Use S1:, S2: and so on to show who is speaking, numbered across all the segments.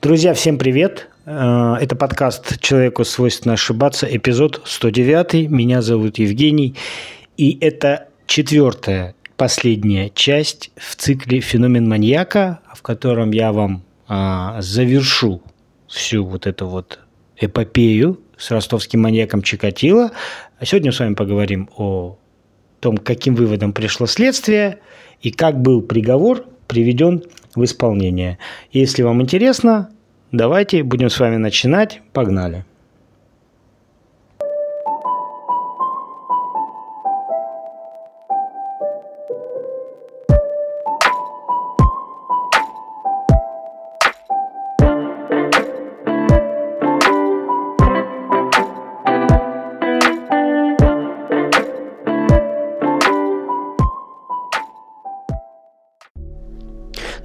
S1: Друзья, всем привет! Э, это подкаст «Человеку свойственно ошибаться», эпизод 109. Меня зовут Евгений. И это четвертая, последняя часть в цикле «Феномен маньяка», в котором я вам а, завершу всю вот эту вот эпопею с ростовским маньяком Чикатило. А сегодня с вами поговорим о том, каким выводом пришло следствие и как был приговор приведен в исполнение. Если вам интересно, давайте будем с вами начинать. Погнали.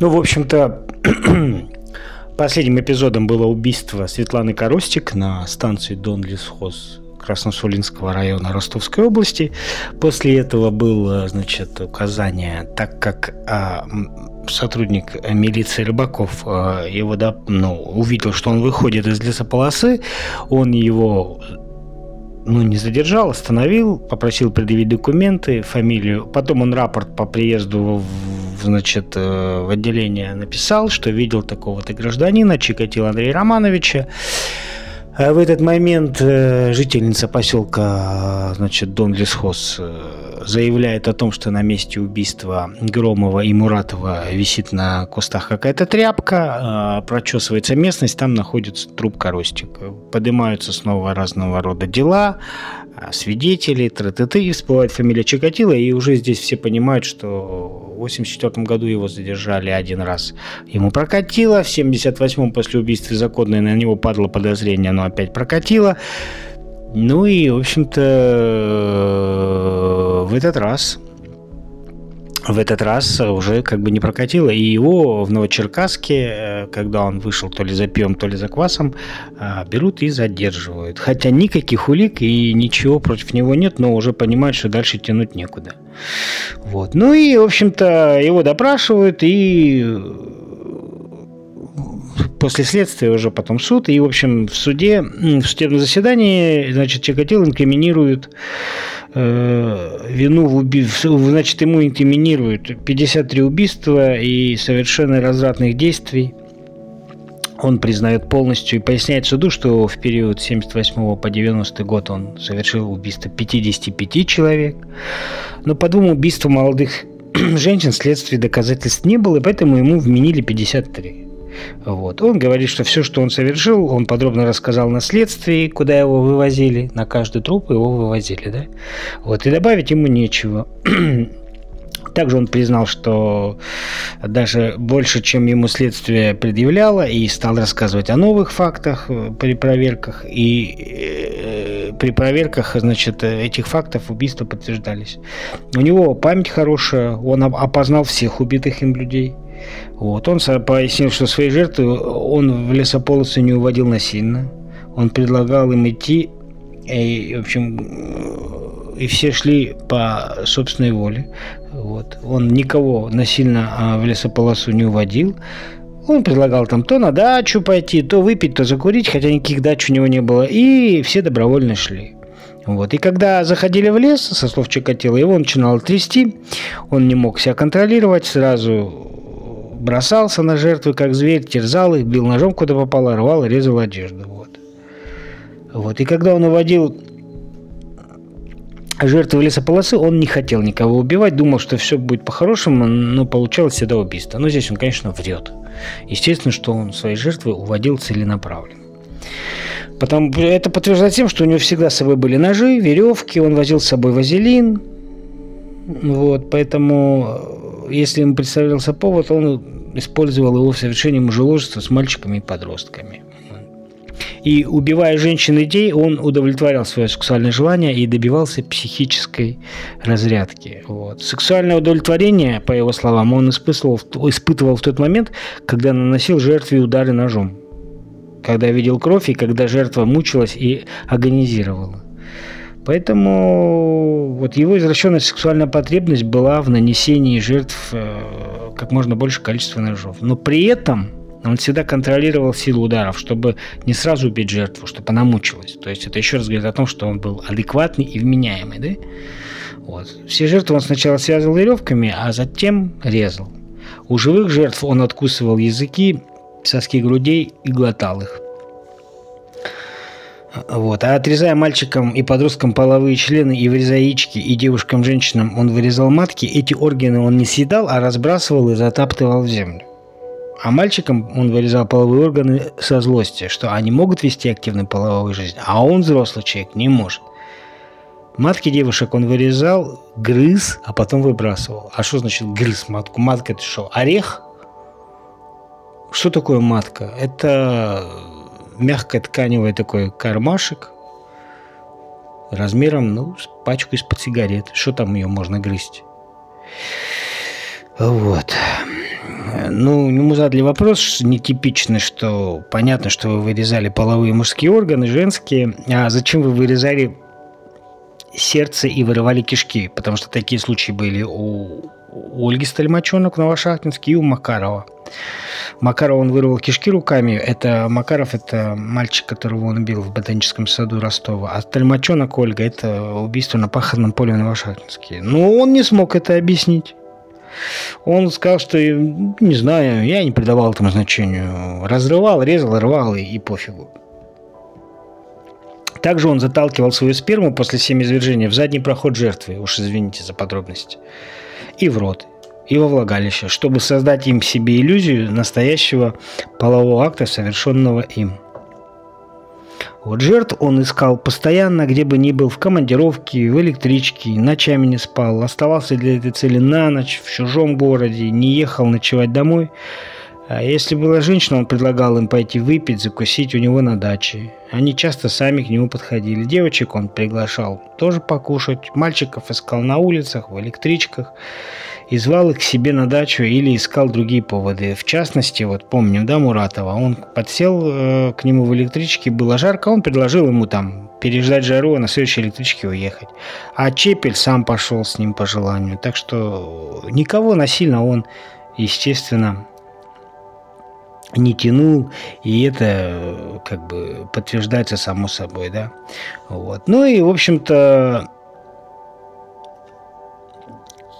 S1: Ну, в общем-то, последним эпизодом было убийство Светланы Коростик на станции Дон Лесхоз Красносулинского района Ростовской области. После этого было, значит, указание, так как а, сотрудник милиции Рыбаков а, его да, ну, увидел, что он выходит из лесополосы, он его ну, не задержал, остановил, попросил предъявить документы, фамилию. Потом он рапорт по приезду в, значит, э, в отделение написал, что видел такого-то гражданина, Чикатила Андрея Романовича. А в этот момент э, жительница поселка, значит, Дон Лесхоз э, заявляет о том, что на месте убийства Громова и Муратова висит на кустах какая-то тряпка, прочесывается местность, там находится труп Коростик. Поднимаются снова разного рода дела, а, свидетели, ТТТ, всплывает фамилия Чикатило, и уже здесь все понимают, что в 84 году его задержали один раз. Ему прокатило, в 78-м после убийства законной на него падало подозрение, но опять прокатило. Ну и, в общем-то, в этот раз в этот раз уже как бы не прокатило. И его в Новочеркасске, э, когда он вышел то ли за пивом, то ли за квасом, э, берут и задерживают. Хотя никаких улик и ничего против него нет, но уже понимают, что дальше тянуть некуда. Вот. Ну и, в общем-то, его допрашивают и после следствия уже потом суд, и, в общем, в суде, в судебном заседании, значит, Чикатило инкриминирует э, вину в убийстве, значит, ему инкриминируют 53 убийства и совершенно развратных действий. Он признает полностью и поясняет суду, что в период с 78 по 90 год он совершил убийство 55 человек. Но по двум убийствам молодых женщин следствия доказательств не было, и поэтому ему вменили 53. Вот. Он говорит, что все, что он совершил, он подробно рассказал на следствии, куда его вывозили, на каждый труп его вывозили, да. Вот. И добавить ему нечего. Также он признал, что даже больше, чем ему следствие предъявляло, и стал рассказывать о новых фактах э, при проверках. И э, при проверках, значит, этих фактов убийства подтверждались. У него память хорошая, он опознал всех убитых им людей. Вот. Он пояснил, что свои жертвы он в лесополосы не уводил насильно. Он предлагал им идти, и, в общем, и все шли по собственной воле. Вот. Он никого насильно а, в лесополосу не уводил. Он предлагал там то на дачу пойти, то выпить, то закурить, хотя никаких дач у него не было. И все добровольно шли. Вот. И когда заходили в лес, со слов Чикатила, его начинало трясти, он не мог себя контролировать, сразу бросался на жертвы, как зверь, терзал их, бил ножом куда попало, рвал и резал одежду. Вот. Вот. И когда он уводил жертвы лесополосы, он не хотел никого убивать, думал, что все будет по-хорошему, но получалось всегда убийство. Но здесь он, конечно, врет. Естественно, что он свои жертвы уводил целенаправленно. Потом это подтверждает тем, что у него всегда с собой были ножи, веревки, он возил с собой вазелин. Вот, поэтому если ему представлялся повод, он использовал его в совершении мужеложества с мальчиками и подростками. И убивая женщин идей, он удовлетворял свое сексуальное желание и добивался психической разрядки. Вот. Сексуальное удовлетворение, по его словам, он испытывал, испытывал в тот момент, когда наносил жертве удары ножом. Когда видел кровь и когда жертва мучилась и агонизировала. Поэтому вот его извращенная сексуальная потребность была в нанесении жертв э, как можно больше количества ножов. Но при этом, он всегда контролировал силу ударов, чтобы не сразу убить жертву, чтобы она мучилась. То есть это еще раз говорит о том, что он был адекватный и вменяемый. Да? Вот. Все жертвы он сначала связывал веревками, а затем резал. У живых жертв он откусывал языки, соски грудей и глотал их. Вот. А отрезая мальчикам и подросткам половые члены и вырезая яички, и девушкам-женщинам он вырезал матки, эти органы он не съедал, а разбрасывал и затаптывал в землю. А мальчикам он вырезал половые органы со злости, что они могут вести активную половую жизнь, а он, взрослый человек, не может. Матки девушек он вырезал, грыз, а потом выбрасывал. А что значит грыз матку? Матка это что, орех? Что такое матка? Это мягкое тканевый такой кармашек размером, ну, с пачку из-под сигарет. Что там ее можно грызть? Вот. Ну, ему задали вопрос нетипичный, что понятно, что вы вырезали половые мужские органы, женские, а зачем вы вырезали сердце и вырывали кишки? Потому что такие случаи были у, у Ольги Стальмаченок в Новошахтинске и у Макарова. Макаров он вырвал кишки руками. Это Макаров, это мальчик, которого он убил в ботаническом саду Ростова. А Тальмачонок Ольга – это убийство на пахотном поле Новошахтинске. Но он не смог это объяснить. Он сказал, что, не знаю, я не придавал этому значению. Разрывал, резал, рвал и, и пофигу. Также он заталкивал свою сперму после семяизвержения в задний проход жертвы, уж извините за подробности, и в рот и во влагалище, чтобы создать им себе иллюзию настоящего полового акта, совершенного им. Вот жертв он искал постоянно, где бы ни был, в командировке, в электричке, ночами не спал, оставался для этой цели на ночь, в чужом городе, не ехал ночевать домой. А если была женщина, он предлагал им пойти выпить, закусить у него на даче. Они часто сами к нему подходили. Девочек он приглашал тоже покушать, мальчиков искал на улицах, в электричках и звал их к себе на дачу или искал другие поводы. В частности, вот помним, да, Муратова, он подсел э, к нему в электричке, было жарко, он предложил ему там переждать жару, а на следующей электричке уехать. А Чепель сам пошел с ним по желанию. Так что никого насильно он, естественно, не тянул, и это э, как бы подтверждается само собой, да. Вот. Ну и, в общем-то,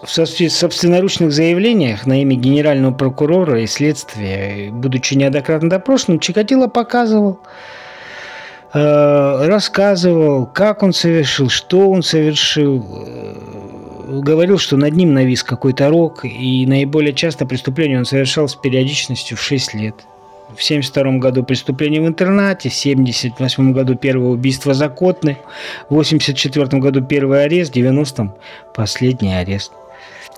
S1: в собственноручных заявлениях на имя генерального прокурора и следствия, будучи неоднократно допрошенным, Чикатило показывал, э, рассказывал, как он совершил, что он совершил, э, говорил, что над ним навис какой-то рок, и наиболее часто преступление он совершал с периодичностью в 6 лет. В 1972 году преступление в интернате, в 1978 году первое убийство за Котны, в 1984 году первый арест, в 90-м последний арест.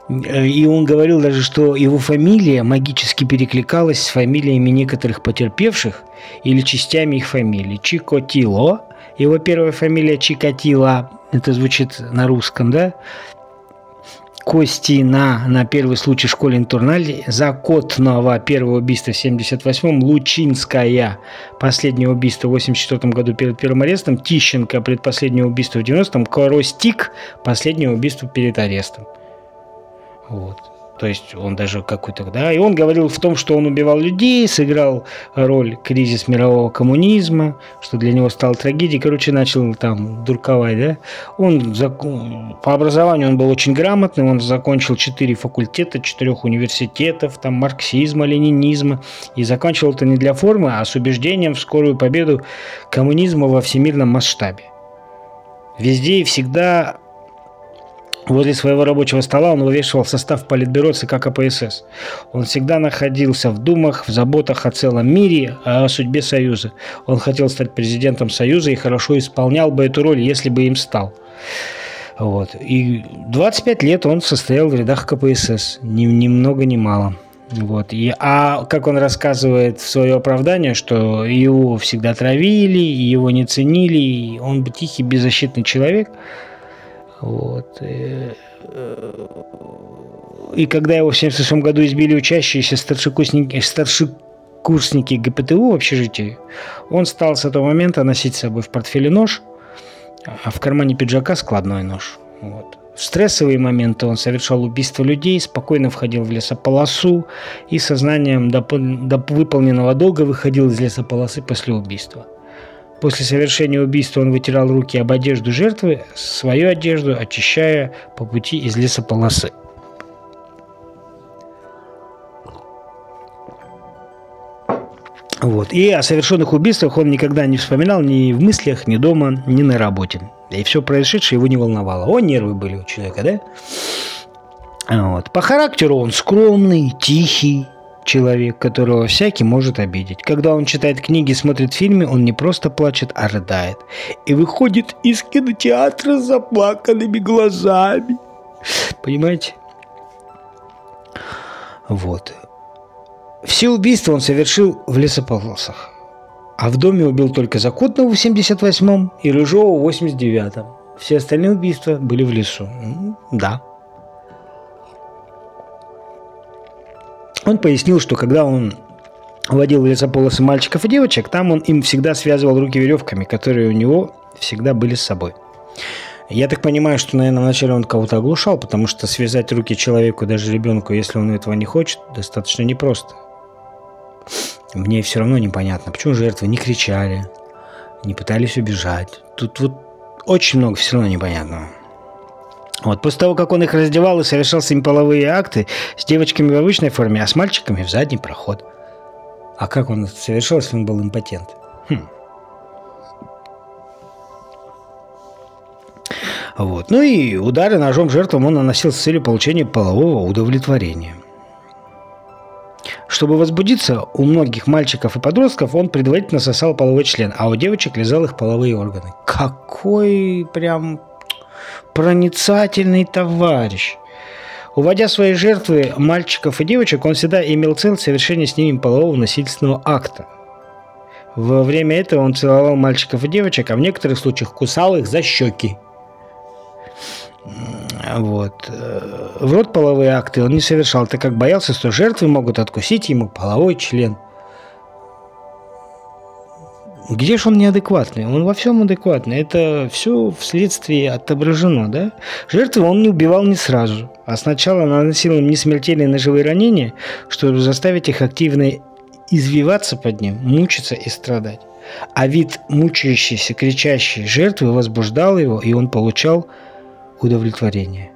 S1: И он говорил даже, что его фамилия магически перекликалась с фамилиями некоторых потерпевших или частями их фамилий. Чикотило, его первая фамилия Чикатило, это звучит на русском, да? Костина на первый случай в школе интернале, Закотного первое убийство в 78-м, Лучинская последнее убийство в 84 году перед первым арестом, Тищенко предпоследнее убийство в 90-м, Коростик последнее убийство перед арестом. Вот. То есть он даже какой-то, да, и он говорил в том, что он убивал людей, сыграл роль кризис мирового коммунизма, что для него стало трагедией, короче, начал там дурковать, да. Он по образованию он был очень грамотный, он закончил четыре факультета, четырех университетов, там марксизма, ленинизма, и закончил это не для формы, а с убеждением в скорую победу коммунизма во всемирном масштабе. Везде и всегда Возле своего рабочего стола он вывешивал состав политбюро ЦК КПСС. Он всегда находился в думах, в заботах о целом мире, о судьбе Союза. Он хотел стать президентом Союза и хорошо исполнял бы эту роль, если бы им стал. Вот. И 25 лет он состоял в рядах КПСС. Ни, ни много, ни мало. Вот. И, а как он рассказывает в свое оправдание, что его всегда травили, его не ценили, он тихий, беззащитный человек – вот. И, э, и когда его в 1976 году избили учащиеся старшекурсники, старшекурсники ГПТУ в общежитии, он стал с этого момента носить с собой в портфеле нож, а в кармане пиджака складной нож. Вот. В стрессовые моменты он совершал убийство людей, спокойно входил в лесополосу и сознанием до, до выполненного долга выходил из лесополосы после убийства. После совершения убийства он вытирал руки об одежду жертвы, свою одежду очищая по пути из лесополосы. Вот. И о совершенных убийствах он никогда не вспоминал ни в мыслях, ни дома, ни на работе. И все происшедшее его не волновало. О, нервы были у человека, да? Вот. По характеру он скромный, тихий человек, которого всякий может обидеть. Когда он читает книги, смотрит фильмы, он не просто плачет, а рыдает. И выходит из кинотеатра с заплаканными глазами. Понимаете? Вот. Все убийства он совершил в лесополосах. А в доме убил только Закутного в 78-м и Рыжова в 89-м. Все остальные убийства были в лесу. Да. Он пояснил, что когда он водил лесополосы мальчиков и девочек, там он им всегда связывал руки веревками, которые у него всегда были с собой. Я так понимаю, что, наверное, вначале он кого-то оглушал, потому что связать руки человеку, даже ребенку, если он этого не хочет, достаточно непросто мне все равно непонятно, почему жертвы не кричали, не пытались убежать. Тут вот очень много все равно непонятного. Вот после того, как он их раздевал и совершал с ними половые акты, с девочками в обычной форме, а с мальчиками в задний проход. А как он это совершал, если он был импотент? Хм. Вот. Ну и удары ножом жертвам он наносил с целью получения полового удовлетворения. Чтобы возбудиться, у многих мальчиков и подростков он предварительно сосал половой член, а у девочек лизал их половые органы. Какой прям проницательный товарищ. Уводя свои жертвы мальчиков и девочек, он всегда имел цель совершения с ними полового насильственного акта. Во время этого он целовал мальчиков и девочек, а в некоторых случаях кусал их за щеки. Вот. В рот половые акты он не совершал, так как боялся, что жертвы могут откусить ему половой член. Где же он неадекватный? Он во всем адекватный. Это все вследствие отображено, да? Жертвы он не убивал не сразу, а сначала наносил им несмертельные ножевые ранения, чтобы заставить их активно извиваться под ним, мучиться и страдать. А вид мучающейся, кричащей жертвы возбуждал его, и он получал удовлетворение.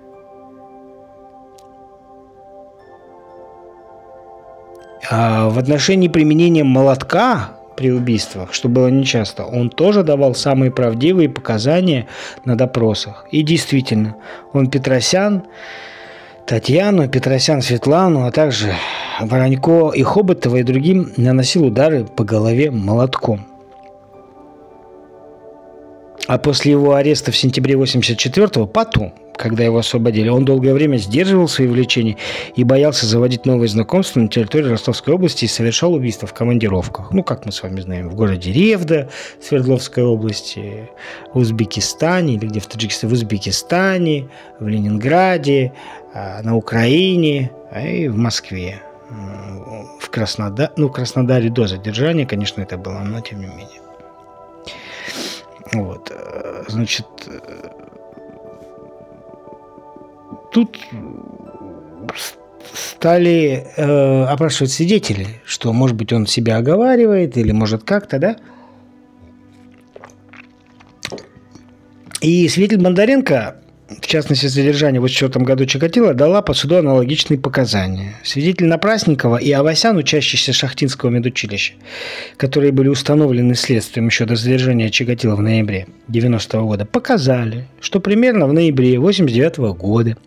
S1: А в отношении применения молотка при убийствах, что было нечасто, он тоже давал самые правдивые показания на допросах. И действительно, он Петросян, Татьяну, Петросян Светлану, а также Воронько и Хоботова и другим наносил удары по голове молотком. А после его ареста в сентябре 84-го, потом, когда его освободили, он долгое время сдерживал свои влечения и боялся заводить новые знакомства на территории Ростовской области и совершал убийства в командировках. Ну, как мы с вами знаем, в городе Ревда, Свердловской области, в Узбекистане, или где в Таджикистане, в Узбекистане, в Ленинграде, а, на Украине а и в Москве. В Краснодаре, ну, в Краснодаре до задержания, конечно, это было, но тем не менее. Вот, э, значит, э, тут стали э, опрашивать свидетелей, что, может быть, он себя оговаривает или может как-то, да? И свидетель Бондаренко в частности, задержание в 2004 году Чикатило дала по суду аналогичные показания. Свидетель Напрасникова и Авасян, учащиеся Шахтинского медучилища, которые были установлены следствием еще до задержания Чикатило в ноябре 90 года, показали, что примерно в ноябре 89 года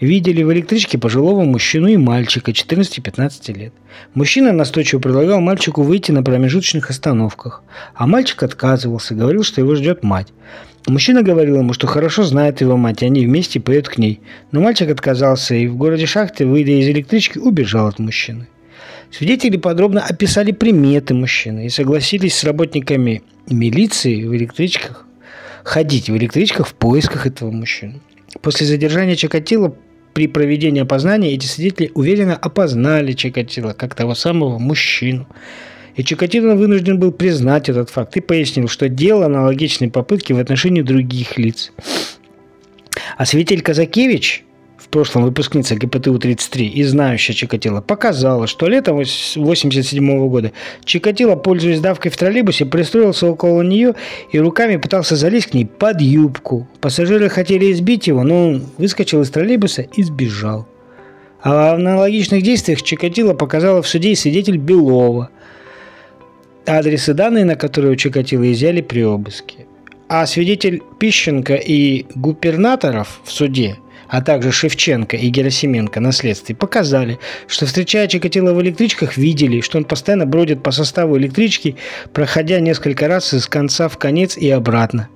S1: видели в электричке пожилого мужчину и мальчика 14-15 лет. Мужчина настойчиво предлагал мальчику выйти на промежуточных остановках, а мальчик отказывался, говорил, что его ждет мать. Мужчина говорил ему, что хорошо знает его мать, и они вместе поедут к ней. Но мальчик отказался и в городе Шахты, выйдя из электрички, убежал от мужчины. Свидетели подробно описали приметы мужчины и согласились с работниками милиции в электричках ходить в электричках в поисках этого мужчины. После задержания Чикатило при проведении опознания эти свидетели уверенно опознали Чикатило как того самого мужчину, и Чикатило вынужден был признать этот факт и пояснил, что дело аналогичной попытки в отношении других лиц. А свидетель Казакевич, в прошлом выпускница ГПТУ-33 и знающая Чикатило, показала, что летом 1987 года Чикатило, пользуясь давкой в троллейбусе, пристроился около нее и руками пытался залезть к ней под юбку. Пассажиры хотели избить его, но он выскочил из троллейбуса и сбежал. А в аналогичных действиях Чикатило показала в суде свидетель Белова. Адресы данные, на которые у Чикатило изъяли при обыске. А свидетель Пищенко и губернаторов в суде, а также Шевченко и Герасименко на следствии показали, что встречая Чикатило в электричках, видели, что он постоянно бродит по составу электрички, проходя несколько раз из конца в конец и обратно.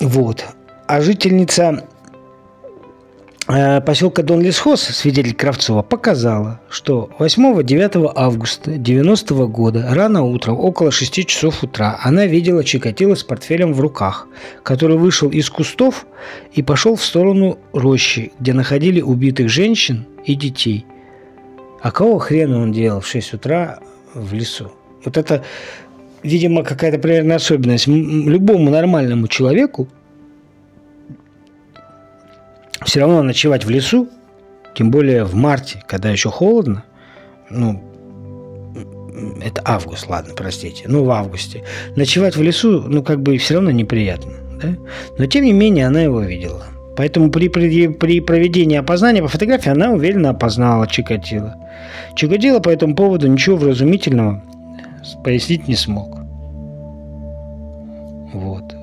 S1: Вот. А жительница поселка Дон Лесхоз, свидетель Кравцова, показала, что 8-9 августа 90 -го года рано утром, около 6 часов утра, она видела Чикатило с портфелем в руках, который вышел из кустов и пошел в сторону рощи, где находили убитых женщин и детей. А кого хрена он делал в 6 утра в лесу? Вот это, видимо, какая-то примерно особенность. Любому нормальному человеку все равно ночевать в лесу, тем более в марте, когда еще холодно, ну, это август, ладно, простите, ну, в августе, ночевать в лесу, ну, как бы все равно неприятно, да? Но, тем не менее, она его видела. Поэтому при, при, при проведении опознания по фотографии она уверенно опознала Чикатило. Чикатило по этому поводу ничего вразумительного пояснить не смог. Вот.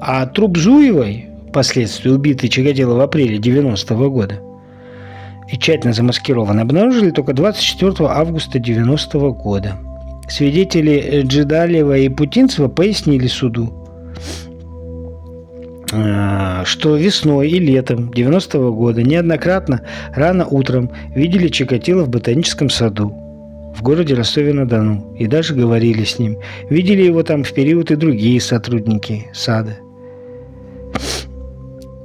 S1: А труп Зуевой впоследствии убитый Чагодело в апреле 90 -го года и тщательно замаскирован, обнаружили только 24 августа 90 -го года. Свидетели Джидалева и Путинцева пояснили суду, а, что весной и летом 90 -го года неоднократно рано утром видели Чикатило в ботаническом саду в городе Ростове-на-Дону и даже говорили с ним. Видели его там в период и другие сотрудники сада.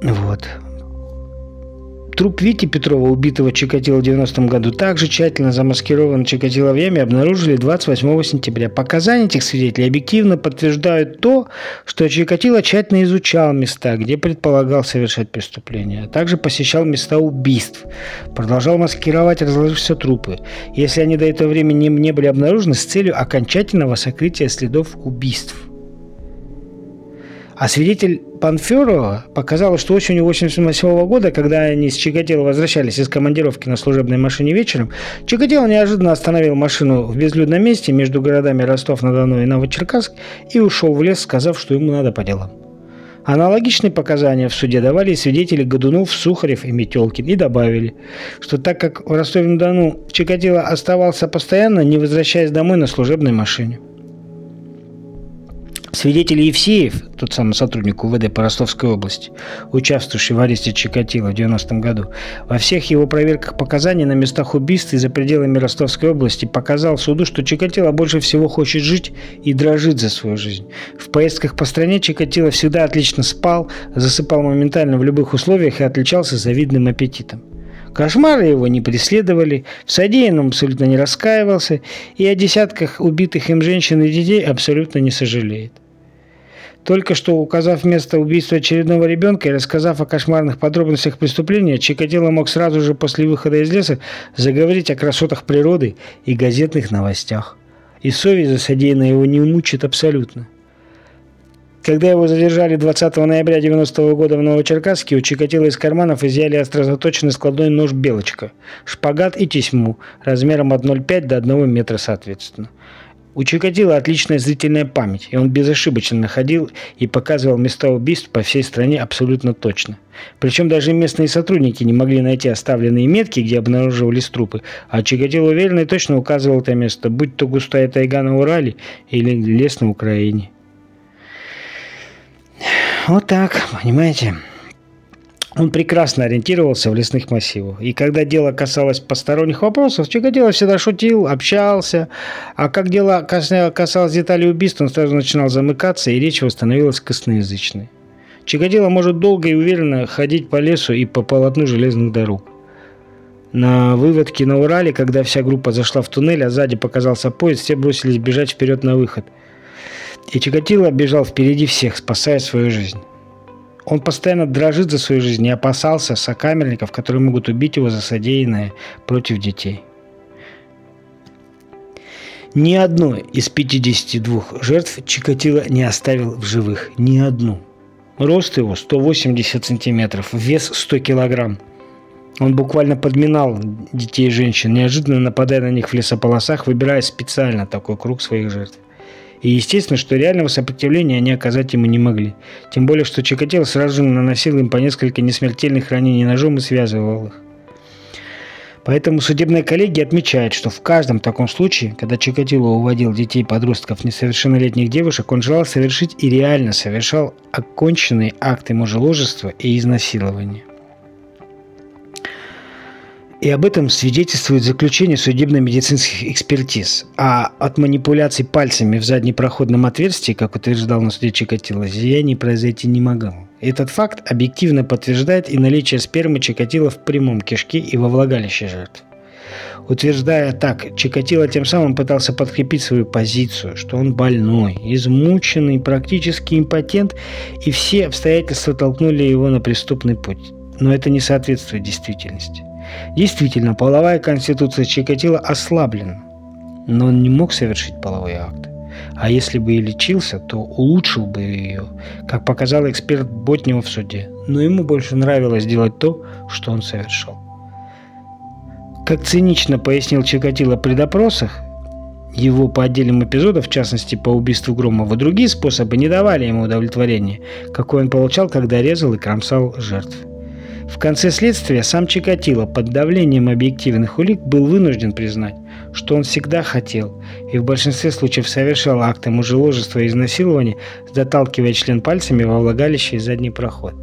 S1: Вот. Труп Вити Петрова, убитого Чикатило в 90-м году, также тщательно замаскирован Чикатило в яме, обнаружили 28 сентября. Показания этих свидетелей объективно подтверждают то, что Чикатило тщательно изучал места, где предполагал совершать преступление, а также посещал места убийств, продолжал маскировать разложившиеся трупы, если они до этого времени не были обнаружены с целью окончательного сокрытия следов убийств. А свидетель Панферова показала, что осенью 1988 года, когда они с Чикатило возвращались из командировки на служебной машине вечером, Чикатило неожиданно остановил машину в безлюдном месте между городами Ростов-на-Дону и Новочеркасск и ушел в лес, сказав, что ему надо по делам. Аналогичные показания в суде давали свидетели Годунов, Сухарев и Метелкин и добавили, что так как в Ростове-на-Дону Чикатило оставался постоянно, не возвращаясь домой на служебной машине. Свидетель Евсеев, тот самый сотрудник УВД по Ростовской области, участвовавший в аресте Чикатило в 90-м году, во всех его проверках показаний на местах убийств и за пределами Ростовской области показал суду, что Чикатило больше всего хочет жить и дрожит за свою жизнь. В поездках по стране Чикатило всегда отлично спал, засыпал моментально в любых условиях и отличался завидным аппетитом. Кошмары его не преследовали, в содеянном абсолютно не раскаивался и о десятках убитых им женщин и детей абсолютно не сожалеет. Только что указав место убийства очередного ребенка и рассказав о кошмарных подробностях преступления, Чикатило мог сразу же после выхода из леса заговорить о красотах природы и газетных новостях. И совесть за содеянное его не мучит абсолютно. Когда его задержали 20 ноября 90 -го года в Новочеркасске, у Чикатило из карманов изъяли острозаточенный складной нож «Белочка», шпагат и тесьму размером от 0,5 до 1 метра соответственно. У Чикатило отличная зрительная память, и он безошибочно находил и показывал места убийств по всей стране абсолютно точно. Причем даже местные сотрудники не могли найти оставленные метки, где обнаруживались трупы, а Чикатило уверенно и точно указывал это место, будь то густая тайга на Урале или лес на Украине. Вот так, понимаете. Он прекрасно ориентировался в лесных массивах. И когда дело касалось посторонних вопросов, Чикатило всегда шутил, общался. А как дело касалось деталей убийств, он сразу начинал замыкаться, и речь его становилась косноязычной. Чикатило может долго и уверенно ходить по лесу и по полотну железных дорог. На выводке на Урале, когда вся группа зашла в туннель, а сзади показался поезд, все бросились бежать вперед на выход – И Чикатило бежал впереди всех, спасая свою жизнь. Он постоянно дрожит за свою жизнь и опасался сокамерников, которые могут убить его за содеянное против детей. Ни одной из 52 жертв Чикатило не оставил в живых. Ни одну. Рост его 180 сантиметров, вес 100 килограмм. Он буквально подминал детей и женщин, неожиданно нападая на них в лесополосах, выбирая специально такой круг своих жертв. И естественно, что реального сопротивления они оказать ему не могли. Тем более, что Чикатило сразу же наносил им по несколько несмертельных ранений ножом и связывал их. Поэтому судебная коллегия отмечает, что в каждом таком случае, когда Чикатило уводил детей, подростков, несовершеннолетних девушек, он желал совершить и реально совершал оконченные акты мужеложества и изнасилования. И об этом свидетельствует заключение судебно-медицинских экспертиз. А от манипуляций пальцами в заднепроходном отверстии, как утверждал на суде Чикатило, зияние произойти не могло. Этот факт объективно подтверждает и наличие спермы Чикатило в прямом кишке и во влагалище жертв. Утверждая так, Чикатило тем самым пытался подкрепить свою позицию, что он больной, измученный, практически импотент, и все обстоятельства толкнули его на преступный путь. Но это не соответствует действительности. Действительно, половая конституция Чикатило ослаблена, но он не мог совершить половой акт. А если бы и лечился, то улучшил бы ее, как показал эксперт Ботнева в суде. Но ему больше нравилось делать то, что он совершал. Как цинично пояснил Чикатило при допросах, его по отдельным эпизодам, в частности по убийству Громова, другие способы не давали ему удовлетворения, какой он получал, когда резал и кромсал жертв. В конце следствия сам Чикатило под давлением объективных улик был вынужден признать, что он всегда хотел и в большинстве случаев совершал акты мужеложества и изнасилования, заталкивая член пальцами во влагалище и задний проход.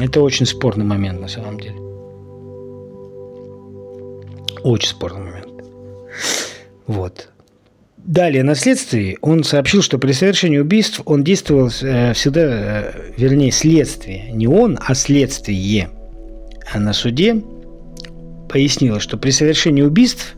S1: Это очень спорный момент на самом деле. Очень спорный момент. Вот. Далее, на следствии он сообщил, что при совершении убийств он действовал э, всегда, э, вернее, следствие. Не он, а следствие. А на суде пояснила, что при совершении убийств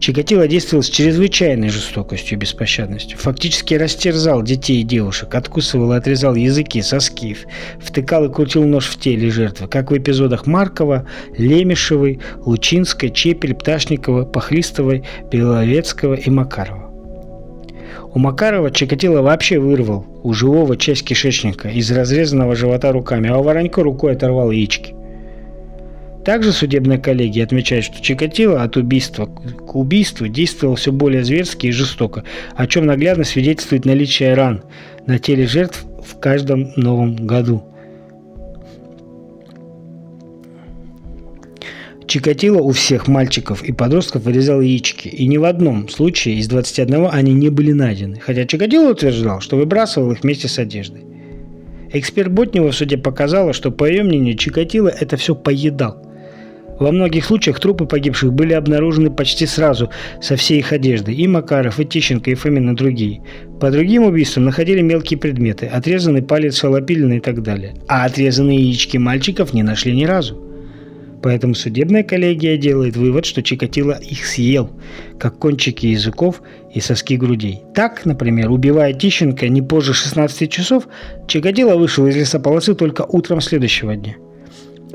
S1: Чикатило действовал с чрезвычайной жестокостью и беспощадностью. Фактически растерзал детей и девушек, откусывал и отрезал языки, соски, втыкал и крутил нож в теле жертвы, как в эпизодах Маркова, Лемешевой, Лучинской, Чепель, Пташникова, Пахлистовой, Беловецкого и Макарова. У Макарова Чикатило вообще вырвал у живого часть кишечника из разрезанного живота руками, а у Воронько рукой оторвал яички. Также судебная коллегия отмечает, что Чикатило от убийства к убийству действовал все более зверски и жестоко, о чем наглядно свидетельствует наличие ран на теле жертв в каждом новом году – Чикатило у всех мальчиков и подростков вырезал яички, и ни в одном случае из 21 они не были найдены, хотя Чикатило утверждал, что выбрасывал их вместе с одеждой. Эксперт Ботнева в суде показала, что, по ее мнению, Чикатило это все поедал. Во многих случаях трупы погибших были обнаружены почти сразу со всей их одеждой. И Макаров, и Тищенко, и Фомин, и другие. По другим убийствам находили мелкие предметы, отрезанный палец Шалопилина и так далее. А отрезанные яички мальчиков не нашли ни разу. Поэтому судебная коллегия делает вывод, что Чикатило их съел, как кончики языков и соски грудей. Так, например, убивая Тищенко не позже 16 часов, Чикатило вышел из лесополосы только утром следующего дня,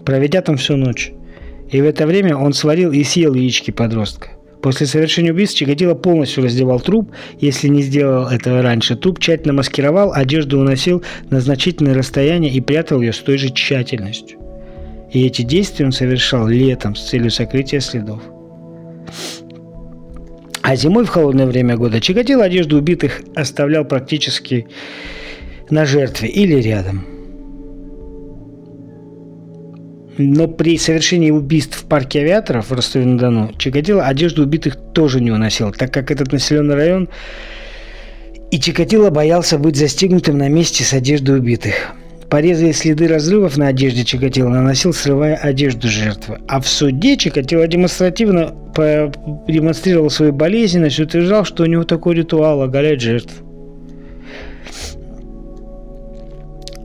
S1: проведя там всю ночь. И в это время он сварил и съел яички подростка. После совершения убийства Чикатило полностью раздевал труп. Если не сделал этого раньше, труп тщательно маскировал, одежду уносил на значительное расстояние и прятал ее с той же тщательностью и эти действия он совершал летом с целью сокрытия следов. А зимой в холодное время года Чикатило одежду убитых оставлял практически на жертве или рядом. Но при совершении убийств в парке авиаторов в Ростове-на-Дону Чикатило одежду убитых тоже не уносил, так как этот населенный район и Чикатило боялся быть застигнутым на месте с одеждой убитых. Порезы и следы разрывов на одежде Чикатило наносил, срывая одежду жертвы. А в суде Чикатило демонстративно демонстрировал свою болезненность и утверждал, что у него такой ритуал – оголять жертв.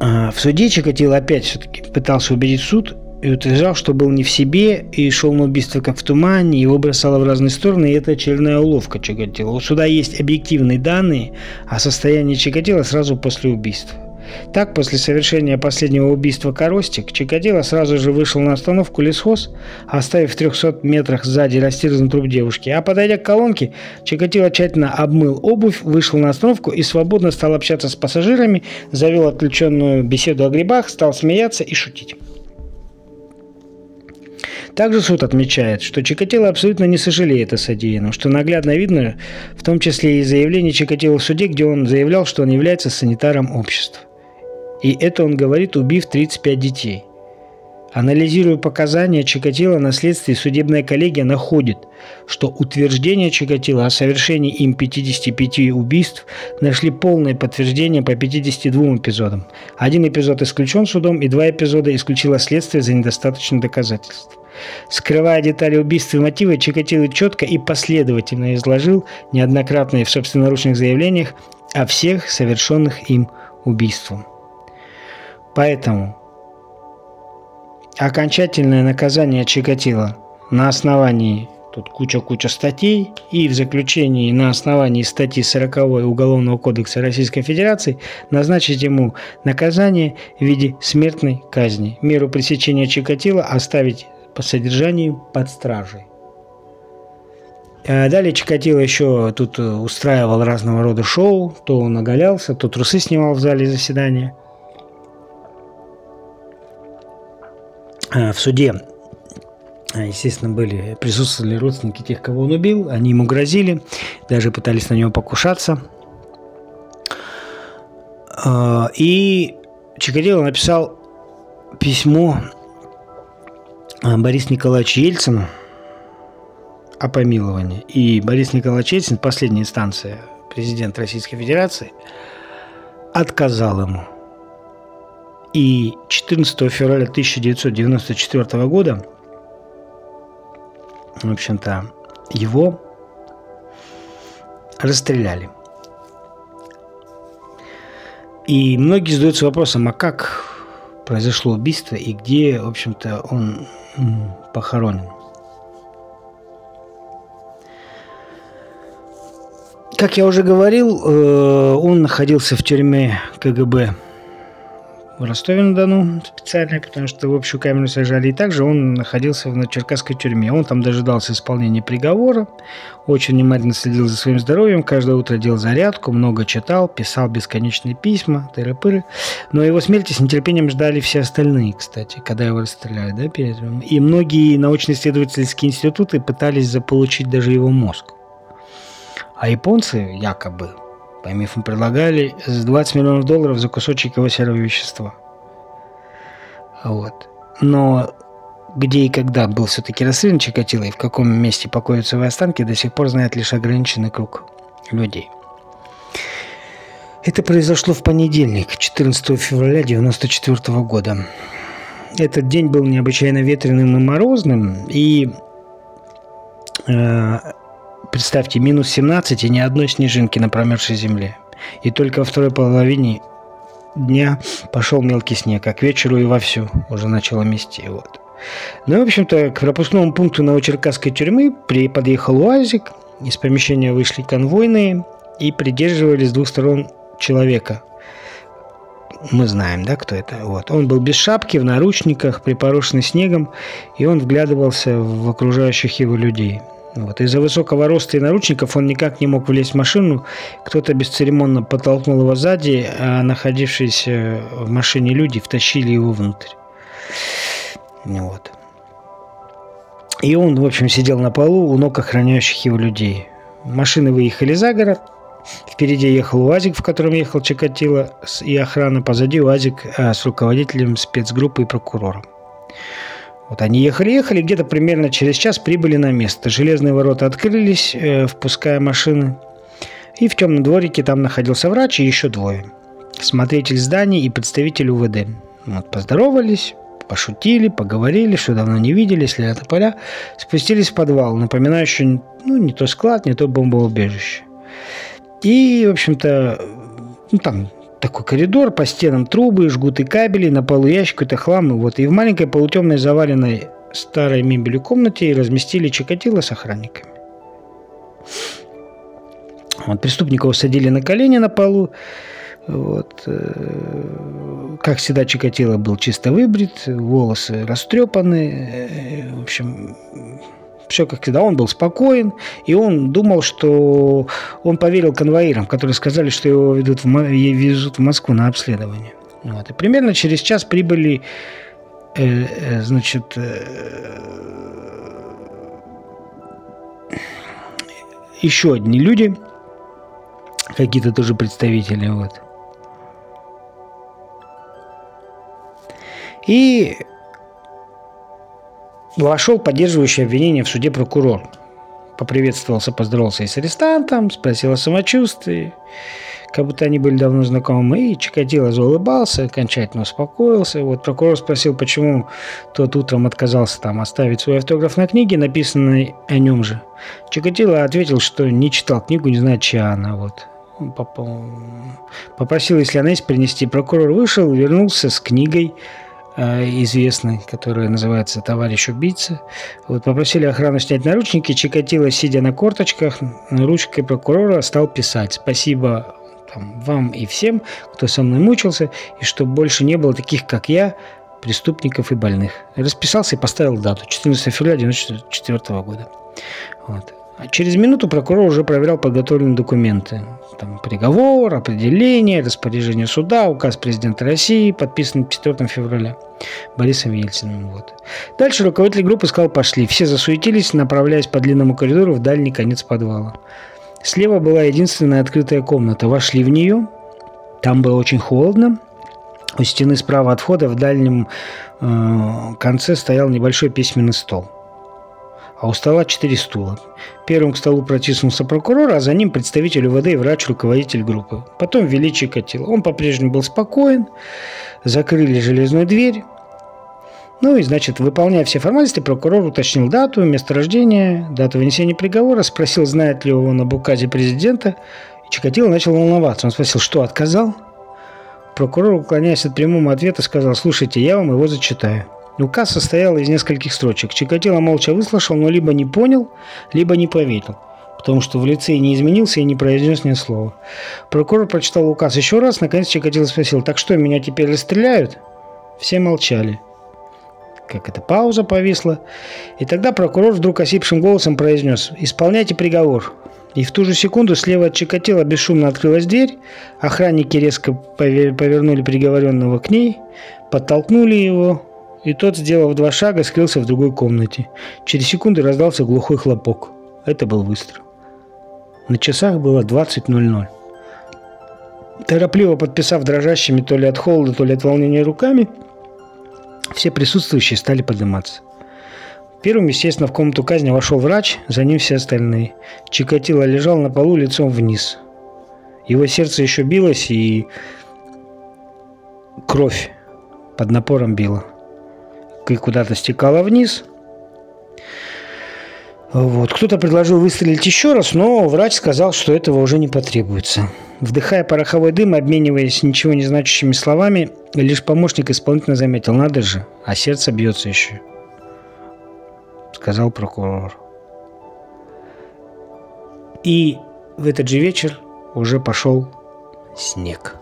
S1: А в суде Чикатило опять все-таки пытался убедить суд и утверждал, что был не в себе и шел на убийство как в тумане, его бросало в разные стороны, и это очередная уловка Чикатило. У суда есть объективные данные о состоянии Чикатило сразу после убийства. Так, после совершения последнего убийства Коростик, Чикатило сразу же вышел на остановку лесхоз, оставив в 300 метрах сзади растерзанный труп девушки. А подойдя к колонке, Чикатило тщательно обмыл обувь, вышел на остановку и свободно стал общаться с пассажирами, завел отключенную беседу о грибах, стал смеяться и шутить. Также суд отмечает, что Чикатило абсолютно не сожалеет о содеянном, что наглядно видно, в том числе и заявление Чикатило в суде, где он заявлял, что он является санитаром общества. И это он говорит, убив 35 детей. Анализируя показания Чикатило на следствии, судебная коллегия находит, что утверждения Чикатило о совершении им 55 убийств нашли полное подтверждение по 52 эпизодам. Один эпизод исключен судом, и два эпизода исключило следствие за недостаточных доказательств. Скрывая детали убийства и мотивы, Чикатило четко и последовательно изложил неоднократно в собственноручных заявлениях о всех совершенных им убийствах. Поэтому окончательное наказание Чикатило на основании тут куча-куча статей, и в заключении на основании статьи 40 Уголовного кодекса Российской Федерации назначить ему наказание в виде смертной казни. Меру пресечения Чикатила оставить по содержанию под стражей. А далее Чикатило еще тут устраивал разного рода шоу, то он оголялся, то трусы снимал в зале заседания – в суде, э, естественно, были, присутствовали родственники тех, кого он убил, они ему грозили, даже пытались на него покушаться. Э, и Чикатило написал письмо Борису Николаевичу Ельцину о помиловании. И Борис Николаевич Ельцин, последняя инстанция, президент Российской Федерации, отказал ему – и 14 февраля 1994 года, в общем-то, его расстреляли. И многие задаются вопросом, а как произошло убийство и где, в общем-то, он похоронен. Как я уже говорил, э, он находился в тюрьме КГБ в Ростове-на-Дону специально, потому что в общую камеру сажали. И также он находился в Черкасской тюрьме. Он там дожидался исполнения приговора, очень внимательно следил за своим здоровьем, каждое утро делал зарядку, много читал, писал бесконечные письма, тыры-пыры. Но его смерти с нетерпением ждали все остальные, кстати, когда его расстреляли, да, перед И многие научно-исследовательские институты пытались заполучить даже его мозг. А японцы якобы по мифам предлагали 20 миллионов долларов за кусочек его серого вещества. Вот. Но где и когда был все-таки расстрелян Чикатило и в каком месте покоятся его останки, до сих пор знает лишь ограниченный круг людей. Это произошло в понедельник, 14 февраля 1994 года. Этот день был необычайно ветреным и морозным, и э, Представьте, минус 17 и ни одной снежинки на промерзшей земле. И только во второй половине дня пошел мелкий снег, а к вечеру и вовсю уже начало мести. Вот. Ну, в общем-то, к пропускному пункту Новочеркасской тюрьмы при подъехал УАЗик, из помещения вышли конвойные и придерживали с двух сторон человека. Мы знаем, да, кто это. Вот. Он был без шапки, в наручниках, припорошенный снегом, и он вглядывался в окружающих его людей – вот. Из-за высокого роста и наручников он никак не мог влезть в машину. Кто-то бесцеремонно подтолкнул его сзади, а находившиеся в машине люди втащили его внутрь. Вот. И он, в общем, сидел на полу у ног охраняющих его людей. Машины выехали за город. Впереди ехал УАЗик, в котором ехал Чикатило и охрана. Позади УАЗик а, с руководителем спецгруппы и прокурором. Вот они ехали-ехали, где-то примерно через час прибыли на место. Железные ворота открылись, э, впуская машины. И в темном дворике там находился врач и еще двое. Смотритель зданий и представитель УВД. Вот, поздоровались, пошутили, поговорили, что давно не виделись, если это поля, спустились в подвал, напоминающий, ну, не то склад, не то бомбоубежище. И, в общем-то, ну, там такой коридор, по стенам трубы, жгуты кабелей, на полу ящик, какой-то хлам. И, вот. и в маленькой полутемной заваленной старой мебелью комнате разместили Чикатило с охранниками. Вот, преступника усадили на колени на полу. Вот. Э, как всегда, Чикатило был чисто выбрит, волосы растрепаны. Э, в общем, все как всегда, он был спокоен, и он думал, что он поверил конвоирам, которые сказали, что его ведут в, везут в Москву на обследование. Вот. И примерно через час прибыли э, э, значит, э, еще одни люди, какие-то тоже представители. Вот. И вошел поддерживающий обвинение в суде прокурор. Поприветствовался, поздоровался и с арестантом, спросил о самочувствии, как будто они были давно знакомы, и Чикатило заулыбался, окончательно успокоился. Вот прокурор спросил, почему тот утром отказался там оставить свой автограф на книге, написанной о нем же. Чикатило ответил, что не читал книгу, не знает, чья она. Вот. Попросил, если она есть, принести. Прокурор вышел, вернулся с книгой, известный, который называется «Товарищ убийца». Вот попросили охрану снять наручники. Чикатило, сидя на корточках, ручкой прокурора стал писать «Спасибо там, вам и всем, кто со мной мучился, и чтобы больше не было таких, как я, преступников и больных». Расписался и поставил дату 14 февраля 1994 года. Вот. А через минуту прокурор уже проверял подготовленные документы. Там приговор, определение, распоряжение суда, указ президента России, подписанный 4 февраля Борисом Ельциным. Вот. Дальше руководитель группы сказал «пошли». Все засуетились, направляясь по длинному коридору в дальний конец подвала. Слева была единственная открытая комната. Вошли в нее. Там было очень холодно. У стены справа от входа в дальнем э, конце стоял небольшой письменный стол а у стола четыре стула. Первым к столу протиснулся прокурор, а за ним представитель УВД и врач-руководитель группы. Потом ввели Чикатило. Он по-прежнему был спокоен, закрыли железную дверь. Ну и, значит, выполняя все формальности, прокурор уточнил дату, место рождения, дату вынесения приговора, спросил, знает ли он об указе президента. И Чикатило начал волноваться. Он спросил, что, отказал? Прокурор, уклоняясь от прямого ответа, сказал, слушайте, я вам его зачитаю. Указ состоял из нескольких строчек. Чикатило молча выслушал, но либо не понял, либо не поверил, потому что в лице не изменился и не произнес ни слова. Прокурор прочитал указ еще раз, наконец Чикатило спросил, «Так что, меня теперь расстреляют?» Все молчали. Как эта пауза повисла. И тогда прокурор вдруг осипшим голосом произнес «Исполняйте приговор». И в ту же секунду слева от Чикатило бесшумно открылась дверь, охранники резко повернули приговоренного к ней, подтолкнули его, и тот, сделав два шага, скрылся в другой комнате. Через секунду раздался глухой хлопок. Это был выстрел. На часах было 20.00. Торопливо подписав дрожащими то ли от холода, то ли от волнения руками, все присутствующие стали подниматься. Первым, естественно, в комнату казни вошел врач, за ним все остальные. Чикатило лежал на полу лицом вниз. Его сердце еще билось, и кровь под напором била куда-то стекала вниз. Вот. Кто-то предложил выстрелить еще раз, но врач сказал, что этого уже не потребуется. Вдыхая пороховой дым, обмениваясь ничего не значащими словами, лишь помощник исполнительно заметил, надо же, а сердце бьется еще, сказал прокурор. И в этот же вечер уже пошел снег.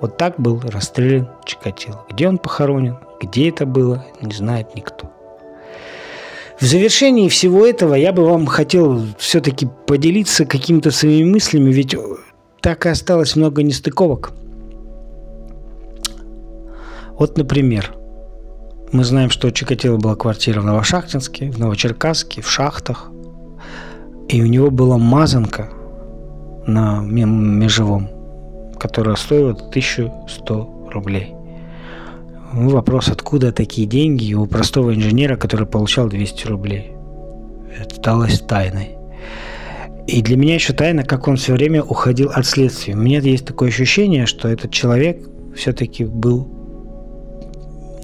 S1: Вот так был расстрелян Чикатило. Где он похоронен, где это было, не знает никто. В завершении всего этого я бы вам хотел все-таки поделиться какими-то своими мыслями, ведь так и осталось много нестыковок. Вот, например, мы знаем, что у Чикатило была квартира в Новошахтинске, в Новочеркасске, в шахтах. И у него была мазанка на межевом, которая стоила 1100 рублей. Ну, вопрос, откуда такие деньги у простого инженера, который получал 200 рублей. Это сталось тайной. И для меня еще тайна, как он все время уходил от следствия. У меня есть такое ощущение, что этот человек все-таки был,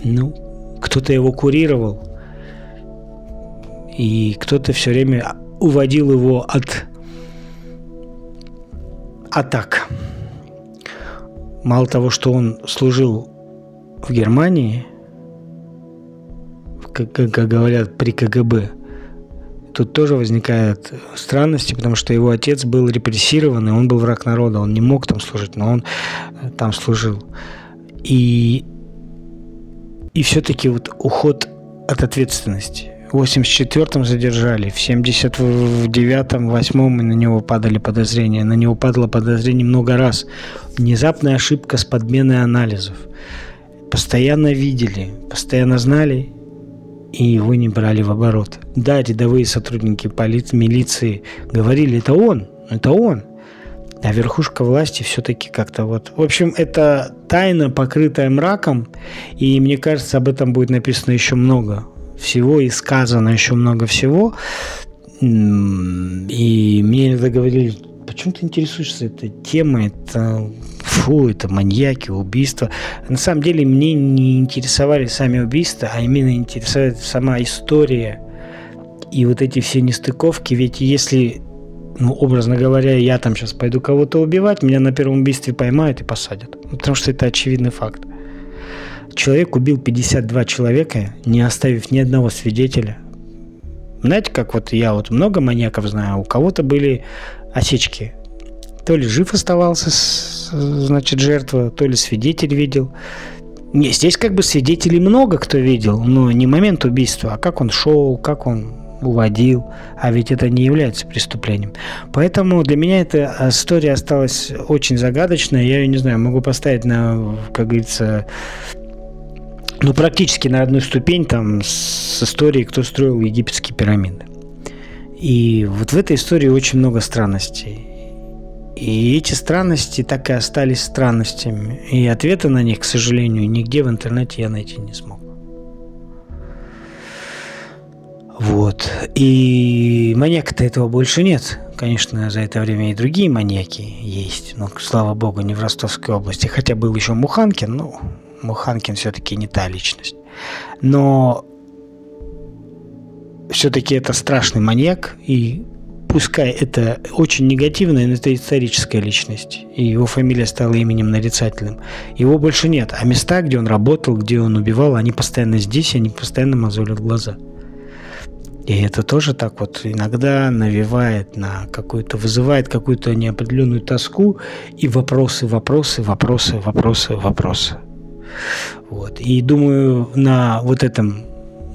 S1: ну, кто-то его курировал, и кто-то все время уводил его от атак. мало того, что он служил в Германии, как, как говорят, при КГБ, тут тоже возникают странности, потому что его отец был репрессирован, и он был враг народа, он не мог там служить, но он э, там служил. И, и все-таки вот уход от ответственности. В 84-м задержали, в 79-м, 8-м на него падали подозрения. На него падало подозрение много раз. Внезапная ошибка с подменой анализов. Постоянно видели, постоянно знали, и его не брали в оборот. Да, рядовые сотрудники полиции, милиции говорили, это он, это он. А верхушка власти все-таки как-то вот... В общем, это тайна, покрытая мраком, и мне кажется, об этом будет написано еще много всего и сказано еще много всего. И мне иногда говорили, почему ты интересуешься этой темой? Это фу, это маньяки, убийства. На самом деле мне не интересовали сами убийства, а именно интересует сама история и вот эти все нестыковки. Ведь если, ну, образно говоря, я там сейчас пойду кого-то убивать, меня на первом убийстве поймают и посадят. Потому что это очевидный факт. Человек убил 52 человека, не оставив ни одного свидетеля. Знаете, как вот я вот много маньяков знаю, у кого-то были осечки. То ли жив оставался, значит, жертва, то ли свидетель видел. Не, здесь как бы свидетелей много кто видел, но не момент убийства, а как он шел, как он уводил, а ведь это не является преступлением. Поэтому для меня эта история осталась очень загадочная. Я ее не знаю, могу поставить на, как говорится, ну, практически на одну ступень там с историей, кто строил египетские пирамиды. И вот в этой истории очень много странностей. И эти странности так и остались странностями. И ответа на них, к сожалению, нигде в интернете я найти не смог. Вот. И маньяка-то этого больше нет. Конечно, за это время и другие маньяки есть. Но, слава богу, не в Ростовской области. Хотя был еще Муханкин, но Муханкин все-таки не та личность. Но все-таки это страшный маньяк, и пускай это очень негативная, но это историческая личность, и его фамилия стала именем нарицательным. Его больше нет, а места, где он работал, где он убивал, они постоянно здесь, они постоянно мозолят глаза. И это тоже так вот иногда навевает на какую-то, вызывает какую-то неопределенную тоску и вопросы, вопросы, вопросы, вопросы, вопросы. Вот. И думаю, на вот этом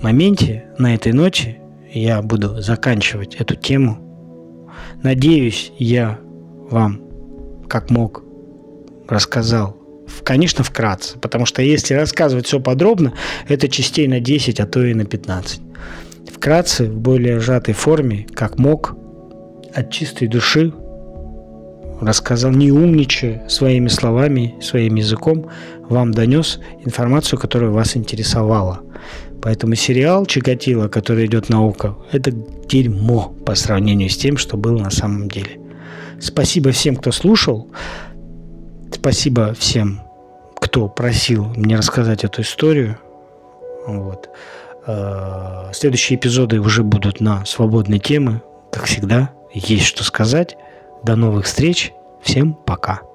S1: моменте, на этой ночи я буду заканчивать эту тему. Надеюсь, я вам, как мог, рассказал. Конечно, вкратце, потому что если рассказывать все подробно, это частей на 10, а то и на 15. Вкратце, в более сжатой форме, как мог, от чистой души рассказал, не умничая своими словами, своим языком, вам донес информацию, которая вас интересовала. Поэтому сериал «Чикатило», который идет на око, это дерьмо по сравнению с тем, что было на самом деле. Спасибо всем, кто слушал. Спасибо всем, кто просил мне рассказать эту историю. Вот. Э, следующие эпизоды уже будут на свободные темы. Как всегда, есть что сказать. До новых встреч. Всем пока.